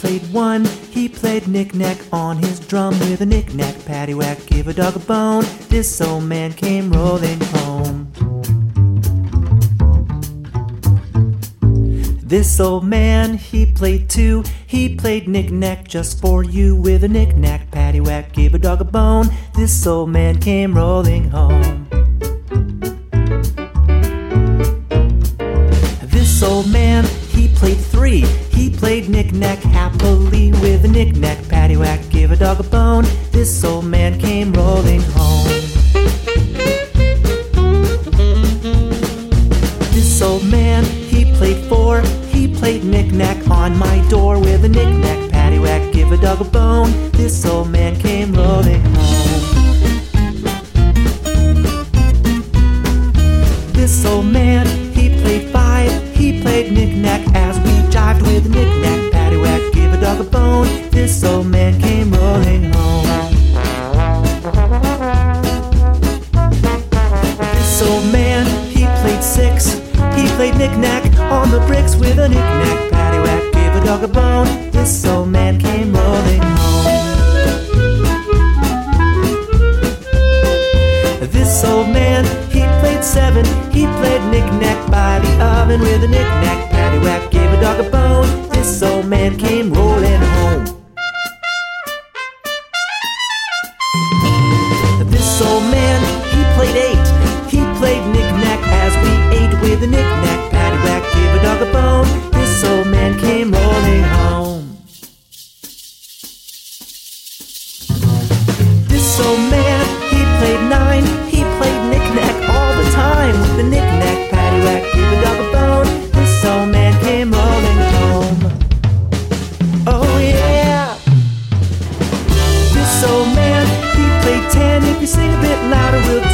played one. He played knick-knack on his drum with a knick-knack, paddywhack, give a dog a bone. This old man came rolling home. This old man, he played two. He played knick-knack just for you with a knick-knack, paddywhack, give a dog a bone. This old man came rolling home. This old man, he played three. Played knick-knack happily with a knick-knack, paddywhack, give a dog a bone. This old man came rolling home. This old man, he played four. He played knick-knack on my door with a knick-knack, paddywhack, give a dog a bone. This old man knick-knack on the bricks with a knick-knack, paddywhack, give a dog a bone. This old man came rolling home. This old man, he played seven. He played knick-knack by the oven with a knick-knack, paddywhack, gave a dog a bone. This old man came rolling home. This old man, he played eight. He played knick-knack as we ate with a knick-knack, Old man, he played nine. He played knick-knack all the time with the knick-knack, paddywhack, give a dog a bone. This old man came rolling home. Oh yeah. This old man, he played ten. If you sing a bit louder, we'll do